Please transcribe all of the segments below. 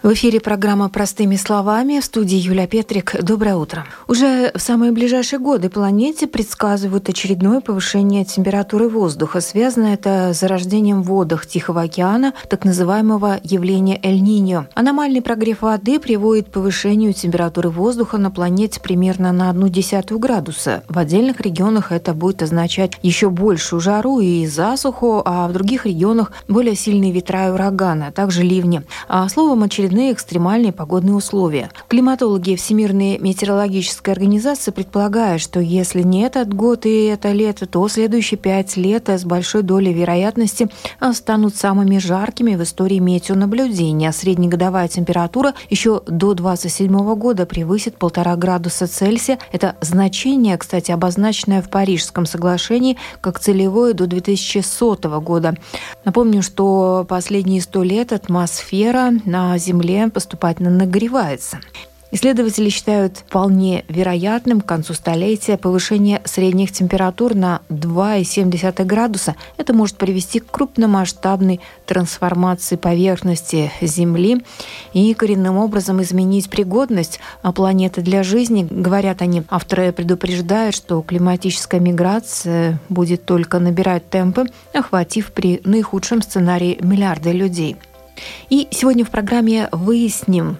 В эфире программа «Простыми словами» в студии Юлия Петрик. Доброе утро. Уже в самые ближайшие годы планете предсказывают очередное повышение температуры воздуха. Связано это с зарождением в водах Тихого океана так называемого явления Эль-Ниньо. Аномальный прогрев воды приводит к повышению температуры воздуха на планете примерно на одну десятую градуса. В отдельных регионах это будет означать еще большую жару и засуху, а в других регионах более сильные ветра и ураганы, а также ливни. А словом, очередной очередные экстремальные погодные условия. Климатологи Всемирной метеорологической организации предполагают, что если не этот год и это лето, то следующие пять лет с большой долей вероятности станут самыми жаркими в истории метеонаблюдения. Среднегодовая температура еще до 27 года превысит полтора градуса Цельсия. Это значение, кстати, обозначенное в Парижском соглашении как целевое до 2100 года. Напомню, что последние сто лет атмосфера на Земле Земле поступательно нагревается. Исследователи считают вполне вероятным к концу столетия повышение средних температур на 2,7 градуса. Это может привести к крупномасштабной трансформации поверхности Земли и коренным образом изменить пригодность планеты для жизни. Говорят они, авторы предупреждают, что климатическая миграция будет только набирать темпы, охватив при наихудшем сценарии миллиарды людей. И сегодня в программе выясним,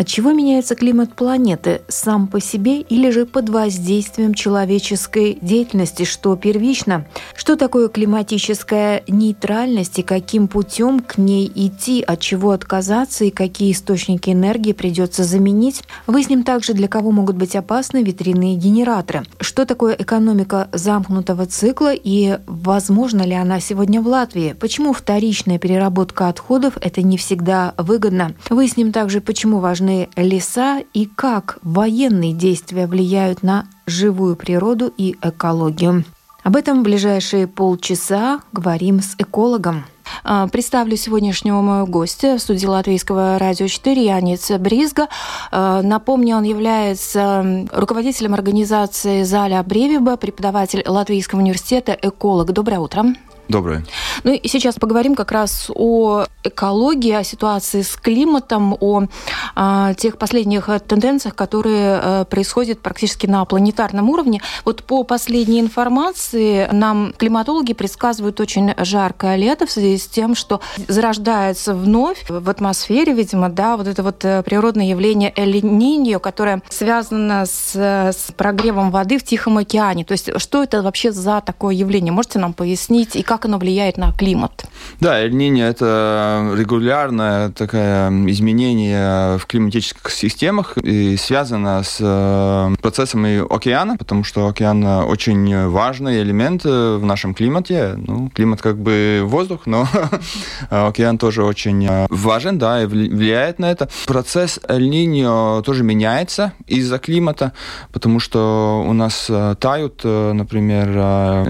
от чего меняется климат планеты сам по себе или же под воздействием человеческой деятельности, что первично? Что такое климатическая нейтральность и каким путем к ней идти, от чего отказаться и какие источники энергии придется заменить? Выясним также, для кого могут быть опасны ветряные генераторы. Что такое экономика замкнутого цикла и возможно ли она сегодня в Латвии? Почему вторичная переработка отходов – это не всегда выгодно? Выясним также, почему важны нужны леса и как военные действия влияют на живую природу и экологию. Об этом в ближайшие полчаса говорим с экологом. А, представлю сегодняшнего моего гостя в студии Латвийского радио 4 Янец Бризга. А, напомню, он является руководителем организации Заля Бревиба, преподаватель Латвийского университета, эколог. Доброе утро. Доброе. Ну и сейчас поговорим как раз о экологии, о ситуации с климатом, о, о а, тех последних тенденциях, которые а, происходят практически на планетарном уровне. Вот по последней информации нам климатологи предсказывают очень жаркое лето в связи с тем, что зарождается вновь в атмосфере, видимо, да, вот это вот э, природное явление Эль-Ниньо, которое связано с, с прогревом воды в Тихом океане. То есть что это вообще за такое явление? Можете нам пояснить и как как оно влияет на климат? Да, Эль-Ниньо – это регулярное такое изменение в климатических системах и связано с э, процессами океана, потому что океан очень важный элемент в нашем климате. Ну, климат как бы воздух, но океан тоже очень э, важен, да, и влияет на это. Процесс Эль-Ниньо тоже меняется из-за климата, потому что у нас э, тают, например,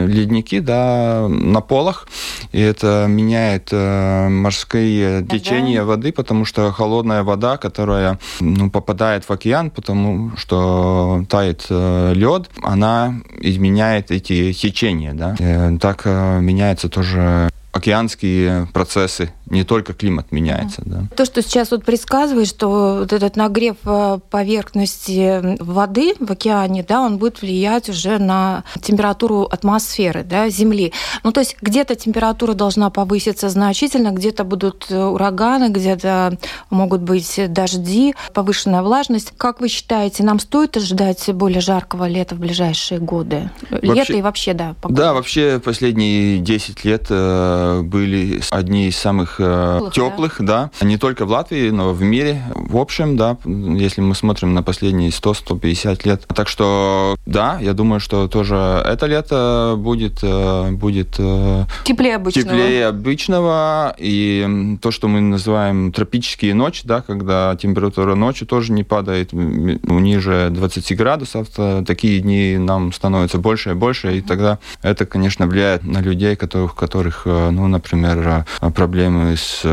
ледники, да, на пол школах, и это меняет э, морские Тогда... течения воды, потому что холодная вода, которая ну, попадает в океан, потому что тает э, лед, она изменяет эти течения, да. Э, так меняется тоже океанские процессы не только климат меняется. Да. То, что сейчас вот предсказывает, что вот этот нагрев э, поверхности воды в океане, да, он будет влиять уже на температуру атмосферы, да, Земли. Ну, то есть где-то температура должна повыситься значительно, где-то будут э, ураганы, где-то могут быть дожди, повышенная влажность. Как вы считаете, нам стоит ожидать более жаркого лета в ближайшие годы? Вообще, Лето и вообще, да, погода. Да, вообще последние 10 лет э, были одни из самых теплых, теплых да. да, не только в Латвии, но в мире в общем, да, если мы смотрим на последние 100-150 лет. Так что, да, я думаю, что тоже это лето будет, э, будет э, теплее обычного. Теплее обычного, и то, что мы называем тропические ночи, да, когда температура ночи тоже не падает ниже 20 градусов, такие дни нам становятся больше и больше, и тогда это, конечно, влияет на людей, которых, которых ну, например, проблемы с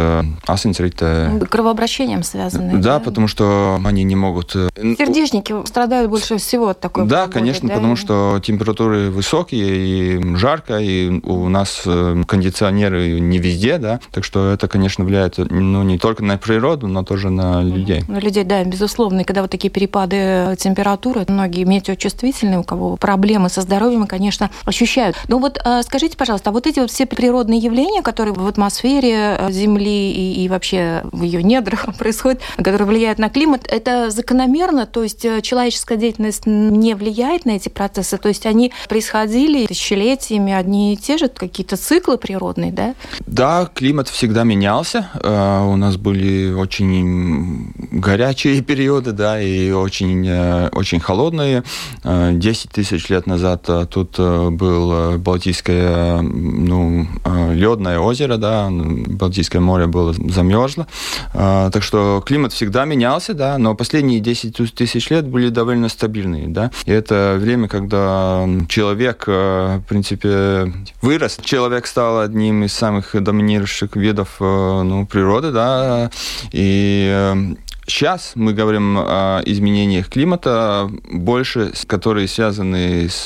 асенсритой. Кровообращением связаны. Да, потому что они не могут... Сердечники страдают больше всего от такой Да, погоды, конечно, да? потому что температуры высокие и жарко, и у нас кондиционеры не везде, да, так что это, конечно, влияет ну, не только на природу, но тоже на людей. На людей, да, безусловно. И когда вот такие перепады температуры, многие метеочувствительные, у кого проблемы со здоровьем, конечно, ощущают. Ну вот скажите, пожалуйста, а вот эти вот все природные явления, которые в атмосфере э, Земли и, и вообще в ее недрах происходят, которые влияют на климат, это закономерно? То есть э, человеческая деятельность не влияет на эти процессы? То есть они происходили тысячелетиями, одни и те же какие-то циклы природные, да? Да, климат всегда менялся. Э, у нас были очень горячие периоды, да, и очень, очень холодные. 10 тысяч лет назад тут был Балтийское, ну, ледное озеро, да, Балтийское море было замерзло. Так что климат всегда менялся, да, но последние 10 тысяч лет были довольно стабильные, да. И это время, когда человек, в принципе, вырос. Человек стал одним из самых доминирующих видов ну, природы, да, и Сейчас мы говорим о изменениях климата, больше, которые связаны с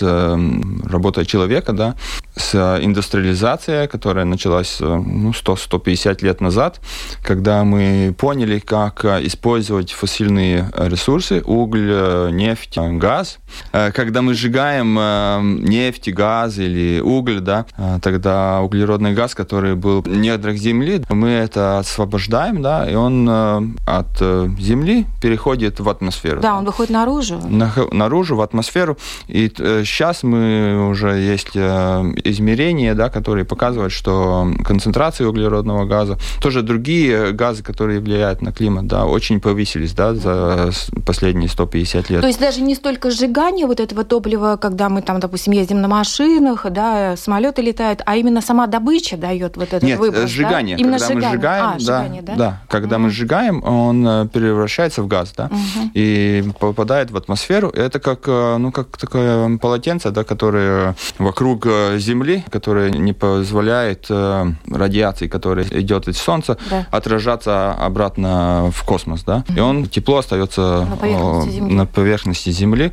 работой человека, да, с индустриализацией, которая началась ну, 100-150 лет назад, когда мы поняли, как использовать фасильные ресурсы, уголь, нефть, газ. Когда мы сжигаем нефть, газ или уголь, да, тогда углеродный газ, который был в недрах Земли, мы это освобождаем, да, и он от Земли переходит в атмосферу. Да, он выходит наружу. На, наружу, в атмосферу. И э, сейчас мы уже есть э, измерения, да, которые показывают, что концентрация углеродного газа, тоже другие газы, которые влияют на климат, да, очень повысились да, за последние 150 лет. То есть даже не столько сжигание вот этого топлива, когда мы там, допустим, ездим на машинах, да, самолеты летают, а именно сама добыча дает вот этот Нет, выброс, сжигание. Да? Именно когда сжигание. мы сжигаем, а, да, сжигание, да? да, когда mm. мы сжигаем, он э, превращается в газ, да, угу. и попадает в атмосферу. Это как, э, ну, как такое полотенце, да, которое вокруг э, Земли, которое не позволяет радиации, которая идет из Солнца, да. отражаться обратно в космос, да. Угу. И он тепло остается на поверхности Земли. На поверхности земли.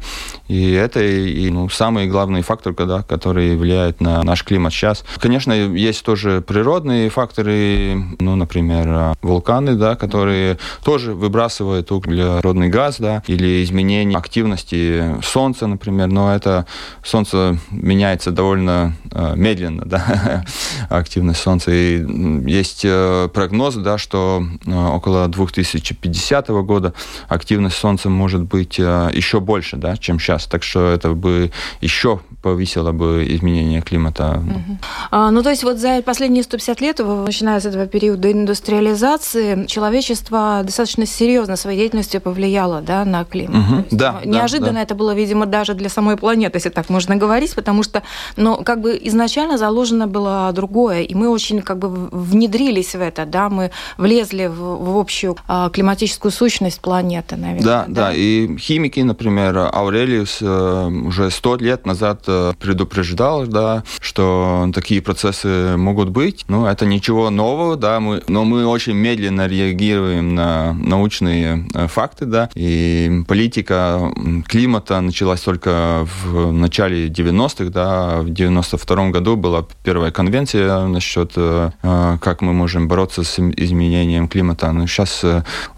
И это и, ну, самый главный фактор, да, который влияет на наш климат сейчас. Конечно, есть тоже природные факторы, ну, например, вулканы, да, которые тоже выбрасывают углеродный газ, да, или изменение активности Солнца, например, но это Солнце меняется довольно э, медленно, да, активность Солнца. И есть э, прогнозы, да, что э, около 2050 года активность Солнца может быть э, еще больше, да, чем сейчас. Так что это бы еще повысило бы изменение климата. Угу. А, ну, то есть вот за последние 150 лет, начиная с этого периода индустриализации, человечество достаточно серьезно своей деятельностью повлияло да, на климат. Угу. Да, неожиданно да, это было, видимо, даже для самой планеты, если так можно говорить, потому что, ну, как бы изначально заложено было другое, и мы очень как бы внедрились в это, да, мы влезли в, в общую а, климатическую сущность планеты, наверное. Да, да, да, и химики, например, Аурелиус э, уже сто лет назад э, предупреждал, да, что такие процессы могут быть. Ну, это ничего нового, да, мы, но мы очень медленно реагируем на научные э, факты, да, и политика климата началась только в начале 90-х, да, в 92 году была первая конвенция насчет, как мы можем бороться с изменением климата. Но сейчас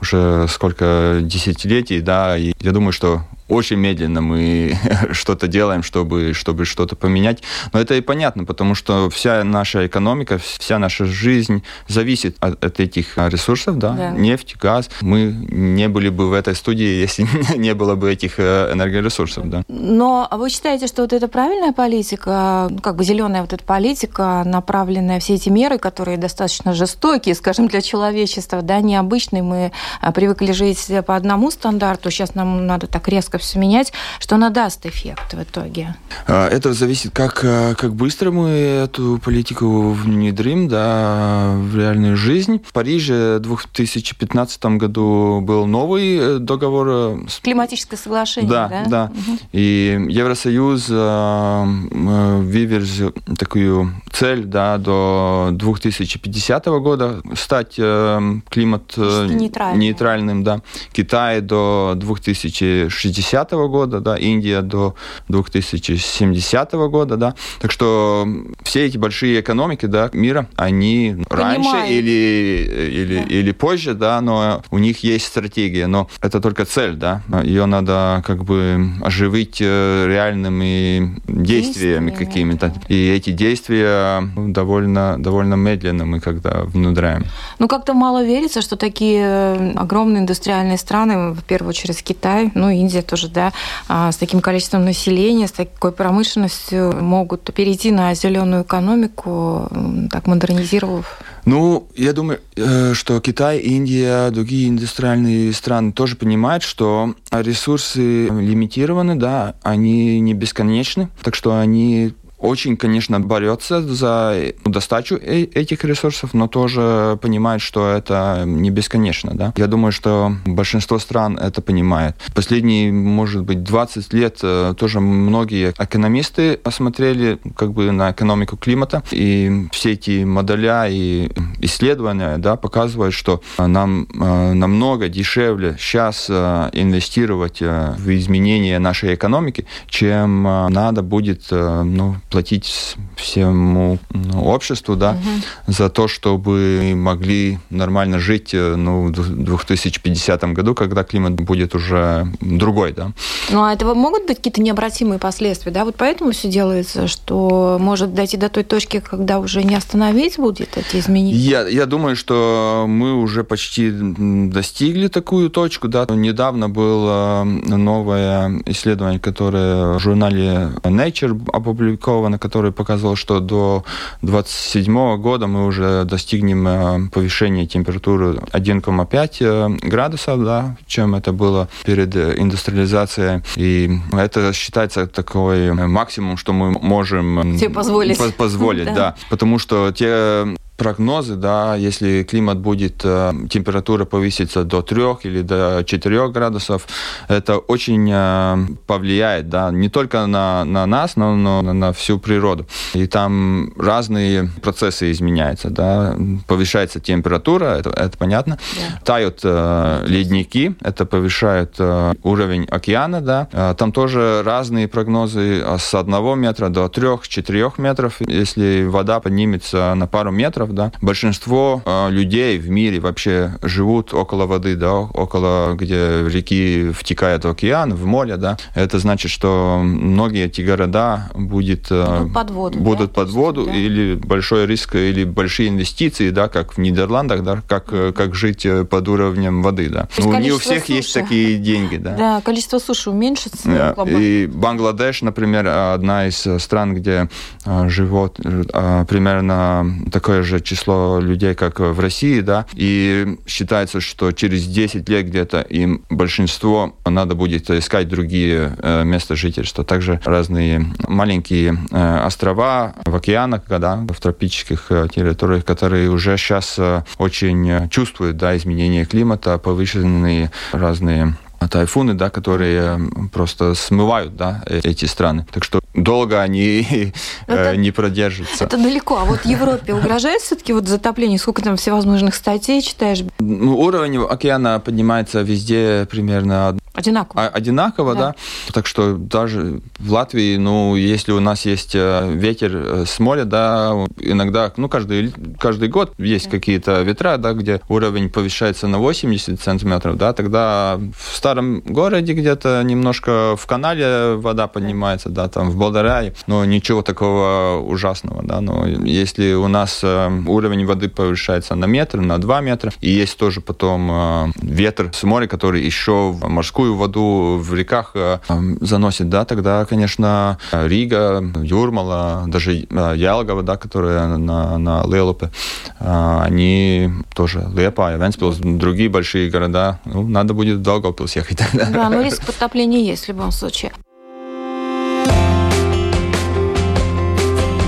уже сколько десятилетий, да, и я думаю, что очень медленно мы что-то делаем, чтобы, чтобы что-то поменять. Но это и понятно, потому что вся наша экономика, вся наша жизнь зависит от, от этих ресурсов, да? да, нефть, газ. Мы не были бы в этой студии, если не было бы этих э, энергоресурсов, да. Но вы считаете, что вот эта правильная политика, ну, как бы зеленая вот эта политика, направленная все эти меры, которые достаточно жестокие, скажем, для человечества, да, необычные, мы а, привыкли жить по одному стандарту, сейчас нам надо так резко все менять, что она даст эффект в итоге? А, это зависит, как, э, как быстро мы эту политику внедрим да, в реальную жизнь. В Париже в 2015 году был новый э, договор. Э, Климатическое соглашение, да? Да, да. Угу. И Евросоюз выверзил такую цель да, до 2050 года стать климат нейтральным. Да. Китай до 2060 года, да, Индия до 2070 года, да. Так что все эти большие экономики да, мира, они Понимаю. раньше или, или, да. или позже, да, но у них есть стратегия, но это только цель, да. Ее надо как бы оживить э, реальными действиями, действиями какими-то. Да. И эти действия довольно, довольно медленно мы когда внедряем. Ну, как-то мало верится, что такие э, огромные индустриальные страны, в первую очередь Китай, ну, Индия тоже, да, а, с таким количеством населения, с такой промышленностью могут перейти на зеленую экономику, так модернизировав? Ну, я думаю, э, что Китай, Индия, другие индустриальные страны тоже понимают, что ресурсы лимитированы, да, они не бесконечны, так что они очень, конечно, борется за достачу э, этих ресурсов, но тоже понимает, что это не бесконечно. Да? Я думаю, что большинство стран это понимает. Последние, может быть, 20 лет э, тоже многие экономисты осмотрели как бы на экономику климата, и все эти моделя и исследования да, показывают, что нам э, намного дешевле сейчас инвестировать в изменение нашей экономики, чем надо будет ну, платить всему ну, обществу, да, угу. за то, чтобы могли нормально жить э, ну, в 2050 году, когда климат будет уже другой, да. Ну, а этого могут быть какие-то необратимые последствия, да? Вот поэтому все делается, что может дойти до той точки, когда уже не остановить будет эти изменения? Я, я думаю, что мы уже почти достигли такую точку, да. Недавно было новое исследование, которое в журнале Nature опубликовано, опубликовано, который показывал, что до 27 года мы уже достигнем э, повышения температуры 1,5 э, градусов, да, чем это было перед индустриализацией. И это считается такой максимум, что мы можем Тебе позволить. позволить, да. да. Потому что те прогнозы, да, если климат будет, э, температура повысится до 3 или до 4 градусов, это очень э, повлияет, да, не только на, на нас, но, но на всю природу. И там разные процессы изменяются, да, повышается температура, это, это понятно, yeah. тают э, ледники, это повышает э, уровень океана, да, э, там тоже разные прогнозы с 1 метра до 3-4 метров, если вода поднимется на пару метров, метров, да. Большинство э, людей в мире вообще живут около воды, да, около, где реки втекают в океан, в море, да. Это значит, что многие эти города будет, э, будут под воду, будут да? под воду да. или большой риск, или большие инвестиции, да, как в Нидерландах, да, как, э, как жить э, под уровнем воды, да. Но не у всех суши. есть такие деньги, да. Да, количество суши уменьшится. Да. И Бангладеш, например, одна из стран, где живет примерно такое же число людей, как в России, да, и считается, что через 10 лет где-то им большинство надо будет искать другие э, места жительства. Также разные маленькие э, острова в океанах, да, в тропических э, территориях, которые уже сейчас очень чувствуют да, изменение климата, повышенные разные тайфуны, да, которые просто смывают да, эти страны. Так что долго они э, это, не продержатся. Это далеко. А вот Европе угрожает все-таки вот затопление? Сколько там всевозможных статей читаешь? Ну, уровень океана поднимается везде примерно Одинаково. А, одинаково, да. да. Так что даже в Латвии, ну, если у нас есть э, ветер э, с моря, да, иногда, ну, каждый, каждый год есть да. какие-то ветра, да, где уровень повышается на 80 сантиметров, да, тогда в старом городе где-то немножко в канале вода поднимается, да, там в Болдарае, но ничего такого ужасного, да, но если у нас э, уровень воды повышается на метр, на 2 метра, и есть тоже потом ветер с моря, который еще в морскую воду в реках э, заносит, да, тогда, конечно, Рига, Юрмала, даже э, Ялгова, да, которая на, на Лелупе, года, они тоже Лепа, Венспилс, другие большие города, ну, надо будет в Долгопилс ехать тогда. Да, но риск подтопления есть в любом случае.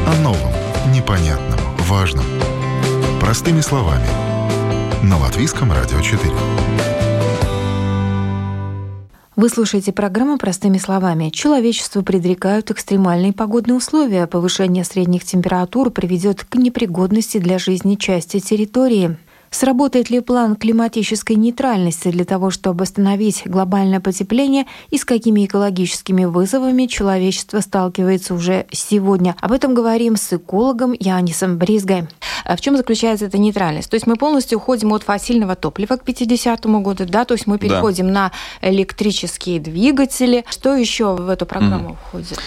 О новом, непонятном, важном. Простыми словами. На Латвийском радио 4. Вы слушаете программу «Простыми словами». Человечеству предрекают экстремальные погодные условия. Повышение средних температур приведет к непригодности для жизни части территории. Сработает ли план климатической нейтральности для того, чтобы остановить глобальное потепление и с какими экологическими вызовами человечество сталкивается уже сегодня? Об этом говорим с экологом Янисом Бризгой. А в чем заключается эта нейтральность? То есть мы полностью уходим от фасильного топлива к 50 году, да, то есть мы переходим да. на электрические двигатели. Что еще в эту программу mm. входит?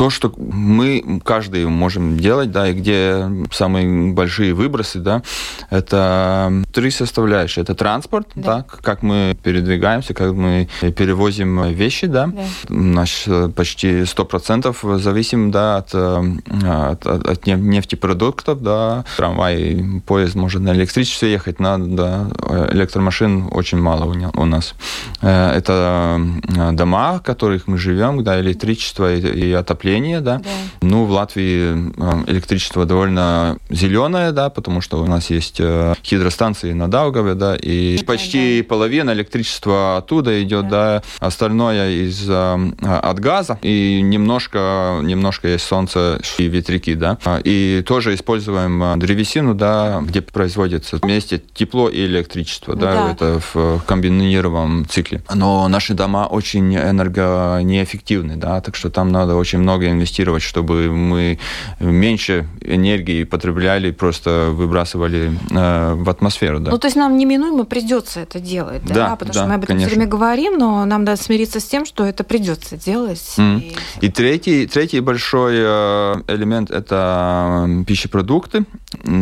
То, что мы каждый можем делать, да, и где самые большие выбросы, да, это три составляющие. Это транспорт, да. да, как мы передвигаемся, как мы перевозим вещи, да. да. Наш почти 100% зависим, да, от, от, от нефтепродуктов, да. Трамвай, поезд может на электричестве ехать, на да, электромашин очень мало у нас. Э, это дома, в которых мы живем, да, электричество и, и отопление отопление, да. да. Ну, в Латвии э, электричество довольно зеленое, да, потому что у нас есть э, гидростанции на Даугаве, да, и да, почти да. половина электричества оттуда идет, да, да остальное из э, от газа, и немножко, немножко есть солнце и ветряки, да. И тоже используем древесину, да, где производится вместе тепло и электричество, да, да. это в комбинированном цикле. Но наши дома очень энергонеэффективны, да, так что там надо очень много много инвестировать, чтобы мы меньше энергии потребляли, просто выбрасывали э, в атмосферу. Да. Ну, то есть нам неминуемо придется это делать, да? да Потому да, что мы об этом конечно. все время говорим, но нам надо смириться с тем, что это придется делать. Mm. И... и третий, третий большой э, элемент – это пищепродукты,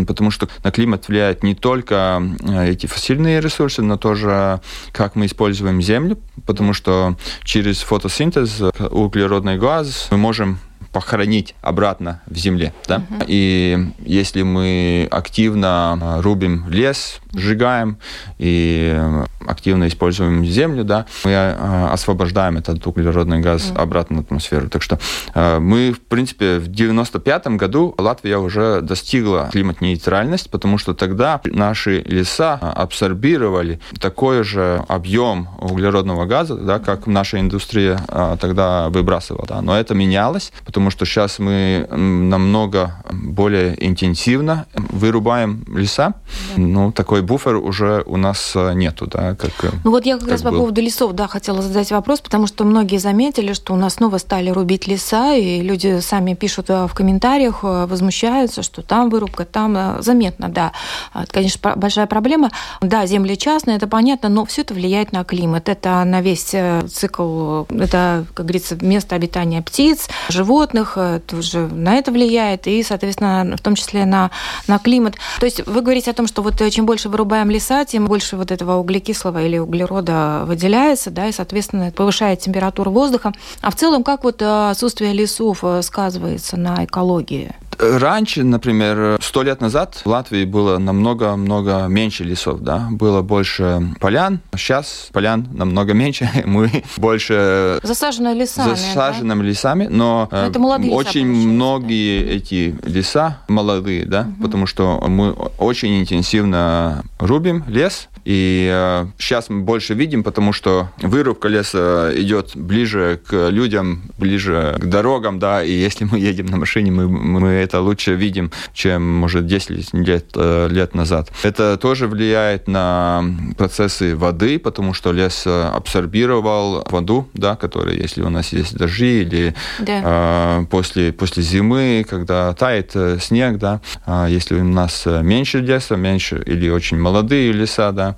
потому что на климат влияют не только э, эти фасильные ресурсы, но тоже как мы используем землю, потому что через фотосинтез углеродный газ мы можем похоронить обратно в земле. Да? Угу. И если мы активно рубим лес, сжигаем и активно используем землю, да, мы э, освобождаем этот углеродный газ угу. обратно в атмосферу. Так что э, мы, в принципе, в 95 году Латвия уже достигла климат-нейтральность, потому что тогда наши леса абсорбировали такой же объем углеродного газа, да, как наша индустрия э, тогда выбрасывала. Да. Но это менялось, потому потому что сейчас мы намного более интенсивно вырубаем леса. Да. Ну, такой буфер уже у нас э, нету, да, как э, Ну вот я как, как раз был. по поводу лесов, да, хотела задать вопрос, потому что многие заметили, что у нас снова стали рубить леса, и люди сами пишут э, в комментариях, возмущаются, что там вырубка, там заметно, да. Это, конечно, большая проблема. Да, земли частные, это понятно, но все это влияет на климат. Это на весь цикл, это, как говорится, место обитания птиц, животных, животных, э, тоже на это влияет, и, соответственно, в том числе на, на климат. То есть вы говорите о том, что вот э, чем больше вырубаем леса, тем больше вот этого углекислого или углерода выделяется, да, и, соответственно, повышает температуру воздуха. А в целом, как вот э, отсутствие лесов сказывается на экологии? Раньше, например, сто лет назад в Латвии было намного-много меньше лесов, да, было больше полян. Сейчас полян намного меньше, мы больше засажены лесами, засаженными да? лесами, но, но это очень многие да? эти леса молодые, да, угу. потому что мы очень интенсивно рубим лес, и э, сейчас мы больше видим, потому что вырубка леса идет ближе к людям, ближе к дорогам, да, и если мы едем на машине, мы, мы это лучше видим, чем, может, 10 лет, э, лет назад. Это тоже влияет на процессы воды, потому что лес абсорбировал воду, да, которая, если у нас есть дожди или да. э, после, после зимы, когда тает э, снег, да, э, если у нас меньше леса, меньше или очень молодые леса, да,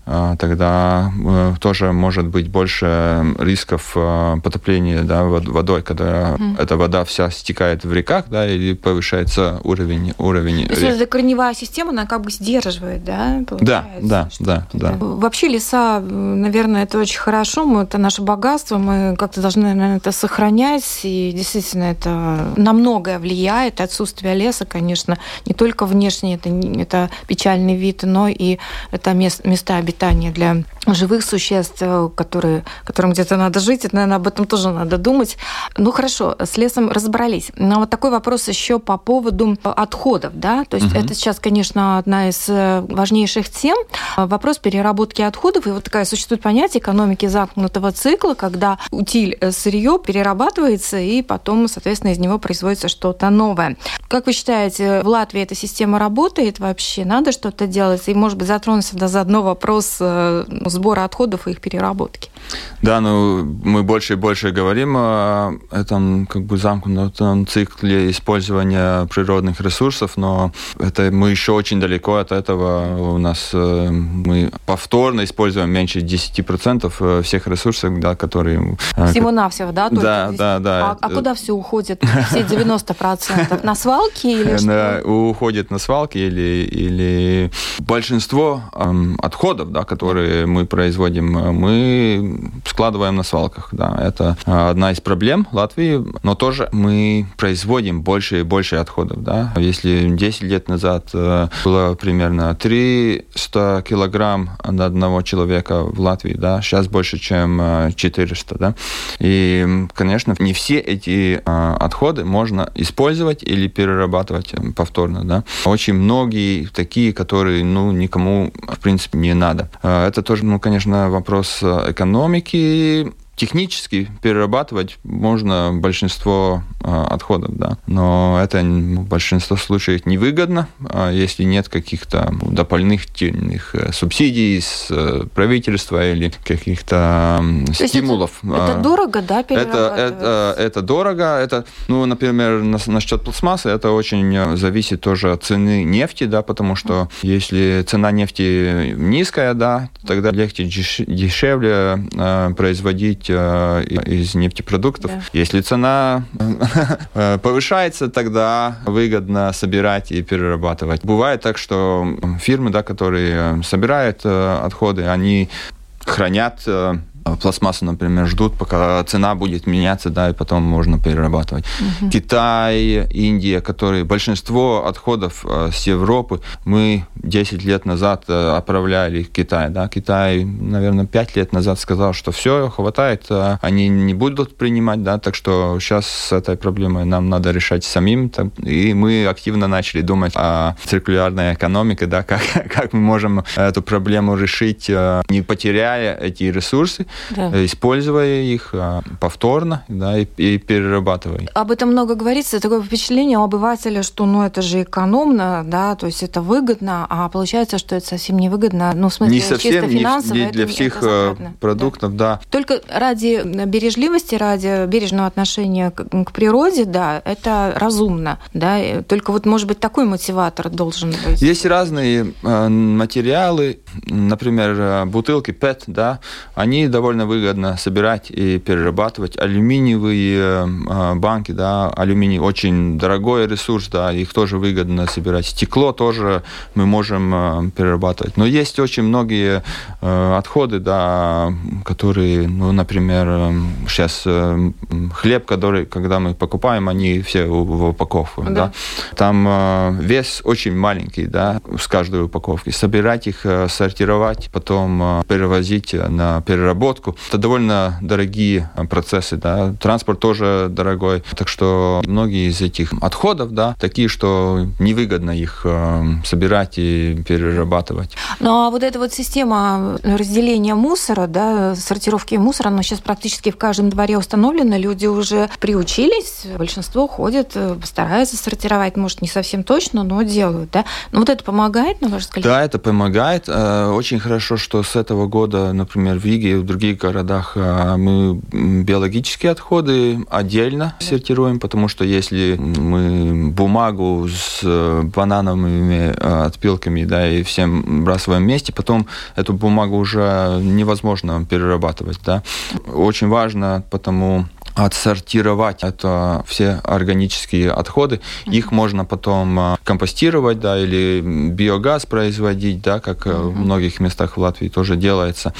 тогда тоже может быть больше рисков потопления да, водой, когда mm. эта вода вся стекает в реках, да, или повышается уровень, уровень То есть эта корневая система, она как бы сдерживает, да, Да, да, да, да. Вообще леса, наверное, это очень хорошо, мы, это наше богатство, мы как-то должны, наверное, это сохранять, и действительно это на многое влияет, отсутствие леса, конечно, не только внешне, это, это печальный вид, но и это мест, места обитания для живых существ, которые, которым где-то надо жить, это, наверное, об этом тоже надо думать. Ну хорошо, с лесом разобрались. Но вот такой вопрос еще по поводу отходов, да, то есть угу. это сейчас, конечно, одна из э, важнейших тем. Вопрос переработки отходов, и вот такая существует понятие экономики замкнутого цикла, когда утиль э, сырье перерабатывается, и потом, соответственно, из него производится что-то новое. Как вы считаете, в Латвии эта система работает вообще? Надо что-то делать? И, может быть, затронуться да, заодно вопрос э, сбора отходов и их переработки. Да, ну мы больше и больше говорим о этом как бы замкнутом цикле использования природных ресурсов, но это мы еще очень далеко от этого. У нас э, мы повторно используем меньше 10% э, всех ресурсов, да, которые... Всего-навсего, да? Да, да, да. А, а куда все уходит? Все 90%? На свалки или что? Уходит на свалки или, или большинство эм, да, которые мы производим, мы складываем на свалках. Да. Это а, одна из проблем Латвии, но тоже мы производим больше и больше отходов. Да. Если 10 лет назад э, было примерно 300 килограмм на одного человека в Латвии, да, сейчас больше, чем 400. Э, да. И, конечно, не все эти э, отходы можно использовать или перерабатывать повторно. Да. Очень многие такие, которые ну, никому, в принципе, не надо. Это тоже, ну, конечно, вопрос экономики, технически перерабатывать можно большинство э, отходов, да. Но это в большинстве случаев невыгодно, э, если нет каких-то дополнительных э, субсидий с э, правительства или каких-то э, стимулов. Это, это дорого, да, это, это, это дорого. Это, ну, например, насчет пластмассы, это очень зависит тоже от цены нефти, да, потому что если цена нефти низкая, да, тогда легче дешевле э, производить Э, из нефтепродуктов. Да. Если цена э, повышается, тогда выгодно собирать и перерабатывать. Бывает так, что фирмы, да, которые собирают э, отходы, они хранят пластмассу, например, ждут, пока цена будет меняться, да, и потом можно перерабатывать. Угу. Китай, Индия, которые большинство отходов э, с Европы мы 10 лет назад э, отправляли в Китай, да. Китай, наверное, 5 лет назад сказал, что все, хватает, э, они не будут принимать, да, так что сейчас с этой проблемой нам надо решать самим, и мы активно начали думать о циркулярной экономике, да, как, как мы можем эту проблему решить, не потеряя эти ресурсы, да. используя их а, повторно да, и, и перерабатывая. Об этом много говорится. Такое впечатление у обывателя, что ну, это же экономно, да, то есть это выгодно, а получается, что это совсем не выгодно. Ну, в смысле, не совсем, чисто финансово. Не, не для это, всех это э, продуктов, да. да. Только ради бережливости, ради бережного отношения к, к природе, да, это разумно. Да. Только вот, может быть, такой мотиватор должен быть. Есть разные э, материалы, например, э, бутылки PET, да, они довольно выгодно собирать и перерабатывать. Алюминиевые э, банки, да, алюминий очень дорогой ресурс, да, их тоже выгодно собирать. Стекло тоже мы можем э, перерабатывать. Но есть очень многие э, отходы, да, которые, ну, например, сейчас хлеб, который, когда мы покупаем, они все в упаковке, да. да. Там вес очень маленький, да, с каждой упаковки. Собирать их, сортировать, потом перевозить на переработку переработку. Это довольно дорогие э, процессы, да. Транспорт тоже дорогой. Так что многие из этих отходов, да, такие, что невыгодно их э, собирать и перерабатывать. Ну а вот эта вот система разделения мусора, да, сортировки мусора, она сейчас практически в каждом дворе установлена. Люди уже приучились, большинство ходит, э, стараются сортировать, может, не совсем точно, но делают, да. Но вот это помогает, на ваш взгляд? Да, это помогает. Очень хорошо, что с этого года, например, в Риге и в других других городах мы биологические отходы отдельно сортируем, потому что если мы бумагу с банановыми отпилками да, и всем бросаем вместе, потом эту бумагу уже невозможно перерабатывать. Да. Очень важно потому отсортировать это все органические отходы. Mm-hmm. Их можно потом а, компостировать, да, или биогаз производить, да, как mm-hmm. в многих местах в Латвии тоже делается.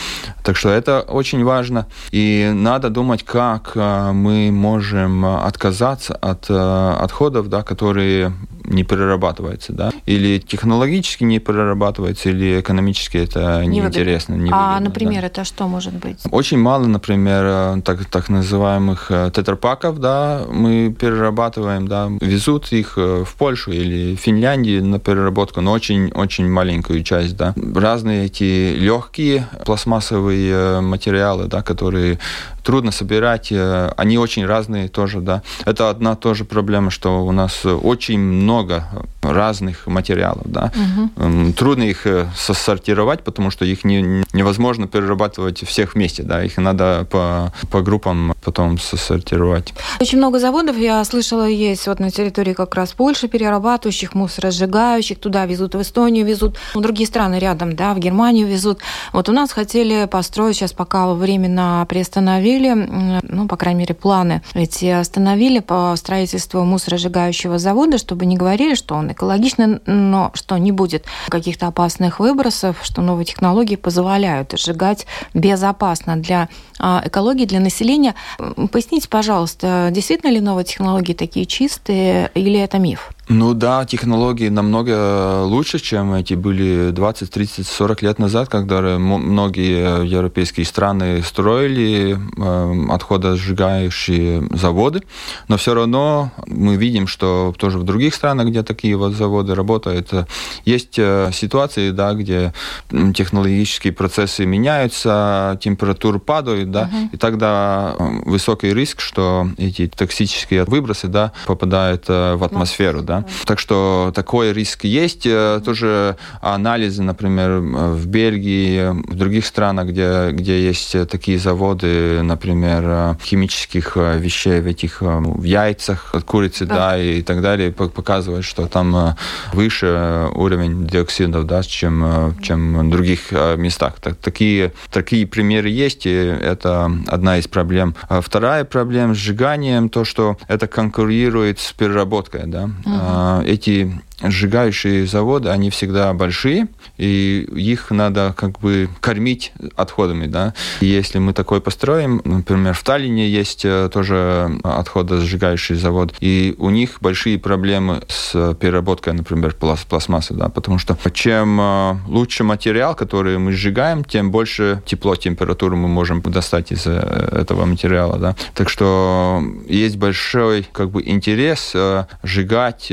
Так что это очень важно. И надо думать, как а, мы можем отказаться от отходов, да, которые не перерабатываются, да, или технологически не перерабатывается, или экономически это неинтересно. Не а, например, да. это что может быть? Очень мало, например, так, так называемых э, тетрапаков, да, мы перерабатываем, да, везут их э, в Польшу или Финляндию на переработку, но очень-очень маленькую часть, да. Разные эти легкие пластмассовые э, материалы, да, которые трудно собирать, они очень разные тоже, да. Это одна тоже проблема, что у нас очень много разных материалов, да. Угу. Трудно их сортировать, потому что их не, невозможно перерабатывать всех вместе, да, их надо по, по группам потом сортировать. Очень много заводов, я слышала, есть вот на территории как раз Польши перерабатывающих, мусоросжигающих, туда везут, в Эстонию везут, в другие страны рядом, да, в Германию везут. Вот у нас хотели построить, сейчас пока временно приостановили, ну, по крайней мере, планы эти остановили по строительству мусоросжигающего завода, чтобы не говорили, что он экологичный, но что не будет каких-то опасных выбросов, что новые технологии позволяют сжигать безопасно для а, экологии, для населения. Поясните, пожалуйста, действительно ли новые технологии такие чистые или это миф? Ну да, технологии намного лучше, чем эти были 20, 30, 40 лет назад, когда многие европейские страны строили э, отходосжигающие заводы. Но все равно мы видим, что тоже в других странах, где такие вот заводы работают, есть э, ситуации, да, где технологические процессы меняются, температура падает, да, uh-huh. и тогда э, высокий риск, что эти токсические выбросы да, попадают в атмосферу. Да. Так что такой риск есть. Э, тоже анализы, например, в Бельгии, в других странах, где, где есть такие заводы, например, э, химических э, вещей в этих в яйцах от курицы, да, да и так далее, показывают, что там выше уровень диоксидов, да, чем, чем в других местах. Так, такие, такие примеры есть, и это одна из проблем. А вторая проблема с сжиганием, то, что это конкурирует с переработкой, да. Uh-huh. А, эти сжигающие заводы, они всегда большие, и их надо как бы кормить отходами, да. И если мы такой построим, например, в Таллине есть э, тоже отходосжигающий завод, и у них большие проблемы с переработкой, например, пластмассы, да, потому что чем э, лучше материал, который мы сжигаем, тем больше тепло, температуру мы можем достать из э, этого материала, да. Так что есть большой как бы интерес сжигать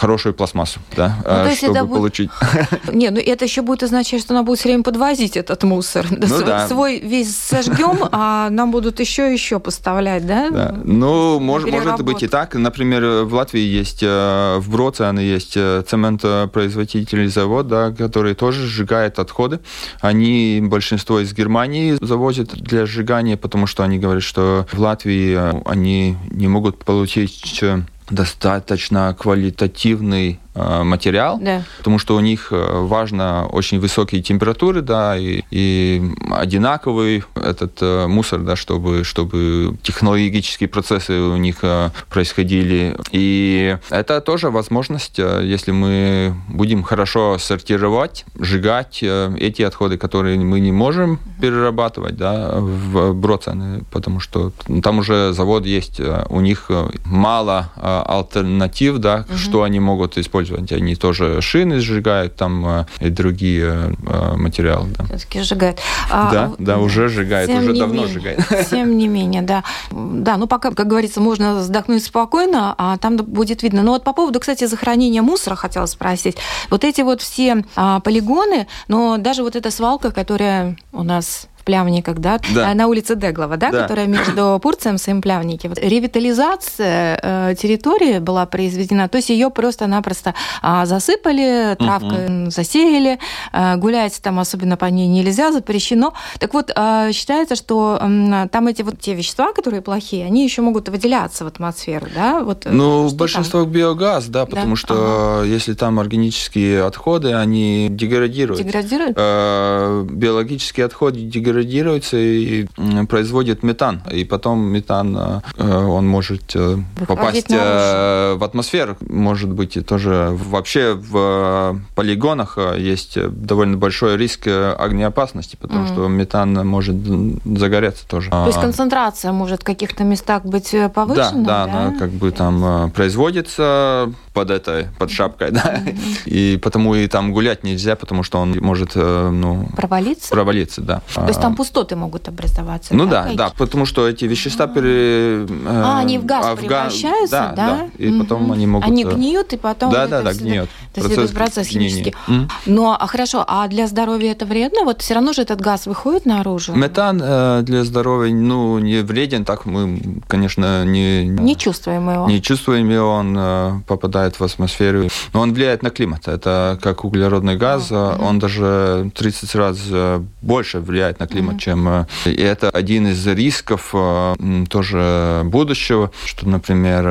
хорошую пластмассу, да, ну, есть чтобы это будет... получить. Не, ну это еще будет означать, что она будет все время подвозить этот мусор. Ну, свой, да. свой весь сожгем, а нам будут еще и еще поставлять, да? Да. Ну, может, может быть и так. Например, в Латвии есть, э, в Броцане есть э, цементопроизводительный завод, да, который тоже сжигает отходы. Они большинство из Германии завозят для сжигания, потому что они говорят, что в Латвии э, они не могут получить достаточно квалитативный материал, да. потому что у них э, важно очень высокие температуры, да, и, и одинаковый этот э, мусор, да, чтобы, чтобы технологические процессы у них происходили. И это тоже возможность, если мы будем хорошо сортировать, сжигать эти отходы, которые мы не можем перерабатывать, да, в Броцены, потому что там уже завод есть, у них мало альтернатив, да, угу. что они могут использовать использовать. Они тоже шины сжигают там э, и другие э, материалы. Да. Все-таки сжигают. А, да, да, уже сжигают, уже давно менее, сжигают. Тем не менее, да. Да, ну пока, как говорится, можно вздохнуть спокойно, а там будет видно. Но вот по поводу, кстати, захоронения мусора хотела спросить. Вот эти вот все а, полигоны, но даже вот эта свалка, которая у нас Плявниках, да, да. на улице Деглова, да, да. которая между Пурцем и Плявники. Вот ревитализация территории была произведена, то есть ее просто-напросто а, засыпали, травкой угу. засеяли, гулять там особенно по ней нельзя, запрещено. Так вот, считается, что там эти вот те вещества, которые плохие, они еще могут выделяться в атмосферу, да? Вот, э, ну, большинство там? биогаз, да, потому да? что ага. если там органические отходы, они деградируют. Деградируют? Э, биологические отходы деградируются и производят метан. И потом метан, э, он может попасть в атмосферу. Может быть, тоже вообще в полигонах есть довольно большой риск огнеопасности, потому mm. что метан может загореться тоже. То есть концентрация может в каких-то местах быть повышена? Да, да, да? она как бы там производится под этой, под шапкой, да, и потому и там гулять нельзя, потому что он может, ну... Провалиться? Провалиться, да. То есть там пустоты могут образоваться? Ну да, да, да потому что эти вещества пере... А, они в газ в превращаются, да? Да, да, и потом они могут... Они гниют, и потом... Да, да, да, гниют. То есть процесс, процесс химический. Ну, а хорошо, а для здоровья это вредно? Вот все равно же этот газ выходит наружу? Метан э, для здоровья, ну, не вреден, так мы, конечно, не... Не чувствуем его. Не чувствуем его, он э, попадает в атмосферу. Но он влияет на климат. Это как углеродный газ, он даже 30 раз э, больше влияет на климат, mm-hmm. чем... И это один из рисков тоже будущего, что, например,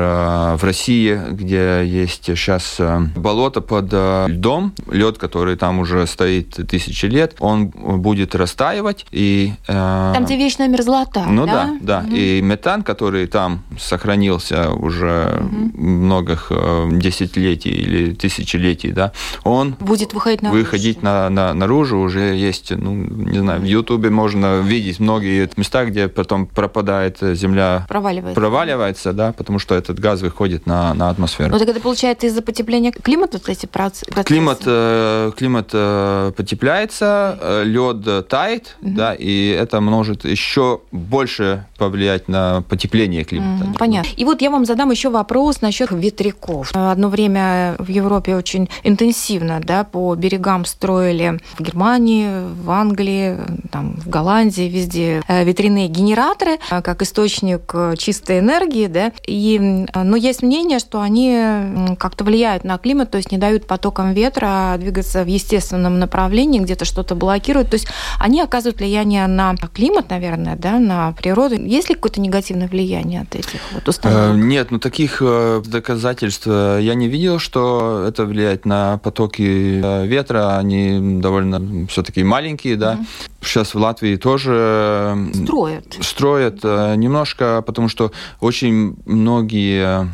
в России, где есть сейчас болото под льдом, лед, который там уже стоит тысячи лет, он будет растаивать и... Там, где вечная мерзлота, Ну да, да. да. Угу. И метан, который там сохранился уже угу. многих десятилетий или тысячелетий, да, он будет выходить наружу. Выходить на, на, наружу уже есть, ну, не знаю, в Ютубе можно видеть многие места, где потом пропадает земля. Проваливается. Проваливается, да, потому что этот газ выходит на, на атмосферу. Ну, так это получается из-за потепления климата вот эти процессы? Климат, э, климат э, потепляется, э, лед тает, угу. да, и это может еще больше повлиять на потепление климата. Угу, понятно. И вот я вам задам еще вопрос насчет ветряков. Одно время в Европе очень интенсивно да, по берегам строили в Германии, в Англии, там, в Голландии, везде ветряные генераторы как источник чистой энергии. Да, и, но есть мнение, что они как-то влияют на климат, то есть не дают потокам ветра двигаться в естественном направлении, где-то что-то блокируют. То есть они оказывают влияние на климат, наверное, да, на природу. Есть ли какое-то негативное влияние от этих вот установок? Э, нет, ну таких э, доказательств э, я не видел, что это влияет на потоки ветра. Они довольно все-таки маленькие, да. Угу. Сейчас в Латвии тоже строят. Строят немножко, потому что очень многие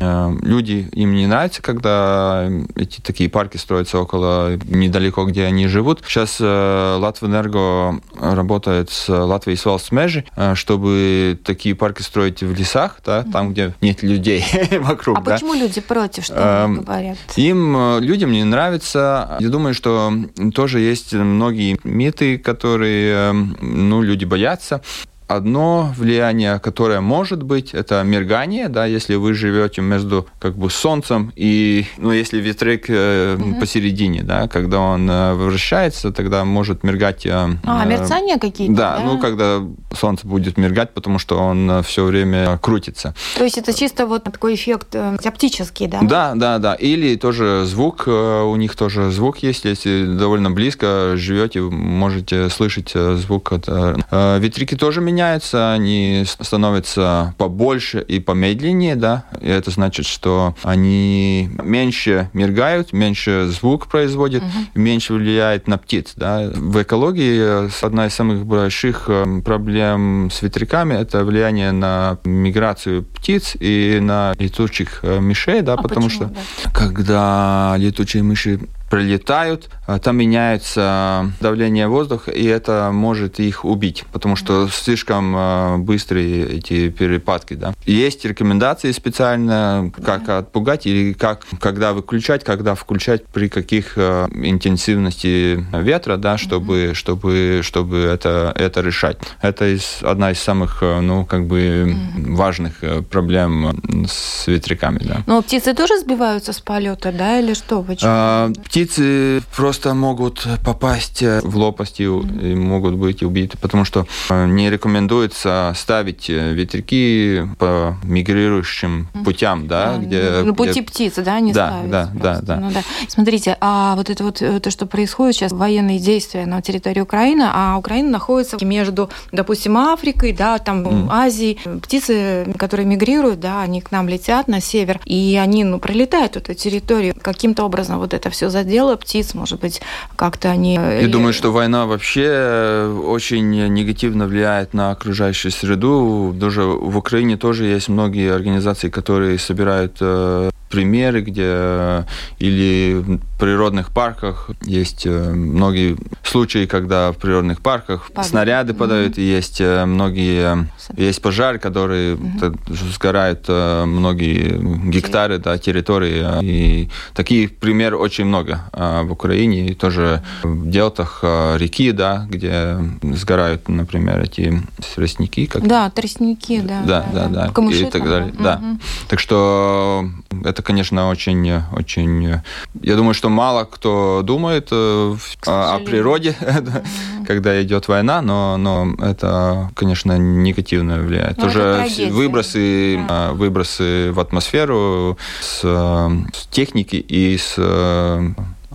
люди им не нравится, когда эти такие парки строятся около недалеко, где они живут. Сейчас Латвэнерго работает с Латвией с чтобы такие парки строить в лесах, да, там, где нет людей вокруг. А да. почему люди против, что они говорят? Им, э, людям не нравится. Я думаю, что тоже есть многие миты, которые ну, люди боятся. Одно влияние, которое может быть, это мергание, да, если вы живете между как бы солнцем и, ну, если ветряк э, угу. посередине, да, когда он э, вращается, тогда может мергать. Э, а, мерцания какие-то? Да, да, ну, когда солнце будет мергать, потому что он э, все время крутится. То есть это чисто вот такой эффект э, оптический, да? Да, да, да. Или тоже звук, э, у них тоже звук есть, если довольно близко живете, можете слышать звук. От, э, ветряки тоже меняются меняются, они становятся побольше и помедленнее, да, и это значит, что они меньше мигают, меньше звук производят, угу. меньше влияет на птиц, да. В экологии одна из самых больших э, проблем с ветряками – это влияние на миграцию птиц и на летучих э, мышей, да, а потому почему, что да? когда летучие мыши прилетают, а там меняется давление воздуха, и это может их убить, потому что слишком а, быстрые эти перепадки. Да. Есть рекомендации специально, как отпугать или как, когда выключать, когда включать, при каких а, интенсивности ветра, да, чтобы, чтобы, чтобы это, это решать. Это из, одна из самых ну, как бы важных проблем с ветряками. Да. Но птицы тоже сбиваются с полета, да, или что? Почему? Птицы просто могут попасть в лопасти и могут быть убиты, потому что не рекомендуется ставить ветряки по мигрирующим путям, да, где... На пути где... птицы, да, не да, ставить. Да, да, да, ну, да. Смотрите, а вот это вот то, что происходит сейчас, военные действия на территории Украины, а Украина находится между, допустим, Африкой, да, там mm. Азией. Птицы, которые мигрируют, да, они к нам летят на север, и они, ну, пролетают эту территорию. Каким-то образом вот это все задело птиц, может быть, как-то они... Я думаю, что война вообще очень негативно влияет на окружающую среду. Даже в Украине тоже есть многие организации, которые собирают э, примеры, где или в природных парках есть э, многие случаи, когда в природных парках Падает. снаряды mm-hmm. и есть э, многие есть пожар, которые mm-hmm. сгорают э, многие гектары да, территории, и таких примеров очень много в Украине, и тоже в делтах реки, да, где сгорают, например, эти тростники. Как... Да, тростники, да. Да, да, да. да. Камыши, и так далее. Mm-hmm. Да. Так что это, конечно, очень, очень... Я думаю, что мало кто думает э, о, о природе, когда идет война, но, но это, конечно, негативно влияет. Но Уже выбросы, да. выбросы в атмосферу с, с техники и с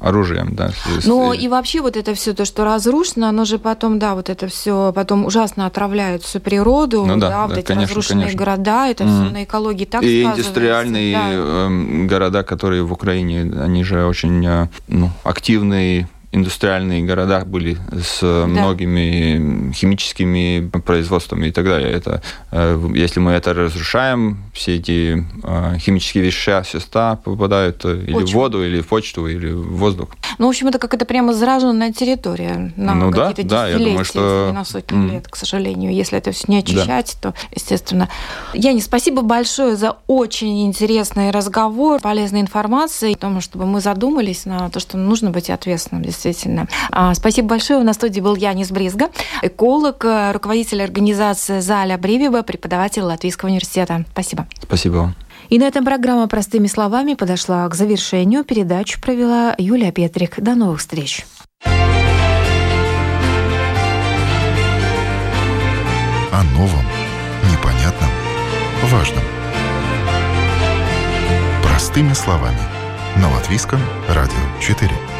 оружием, да. Ну и вообще вот это все то, что разрушено, оно же потом, да, вот это все потом ужасно отравляет всю природу, ну, да, да, вот да, эти конечно, разрушенные конечно. города, это mm. все на экологии так И индустриальные да. Эм, города, которые в Украине, они же очень э, ну, активные индустриальные города были с да. многими химическими производствами и так далее. Это, э, если мы это разрушаем, все эти э, химические вещества попадают э, или в воду, или в почту, или в воздух. Ну, в общем, это как это прямо зараженная территория на ну, какие-то да, да, я думаю, что... на сотни mm. лет, к сожалению. Если это все не очищать, да. то, естественно... Яне, спасибо большое за очень интересный разговор, полезной информации, о том, чтобы мы задумались на то, что нужно быть ответственным, действительно. А, спасибо большое. У нас в студии был Янис Бризга, эколог, э, руководитель организации Заля Бривиба, преподаватель Латвийского университета. Спасибо. Спасибо вам. И на этом программа «Простыми словами» подошла к завершению. Передачу провела Юлия Петрик. До новых встреч. О новом, непонятном, важном. Простыми словами. На Латвийском радио 4.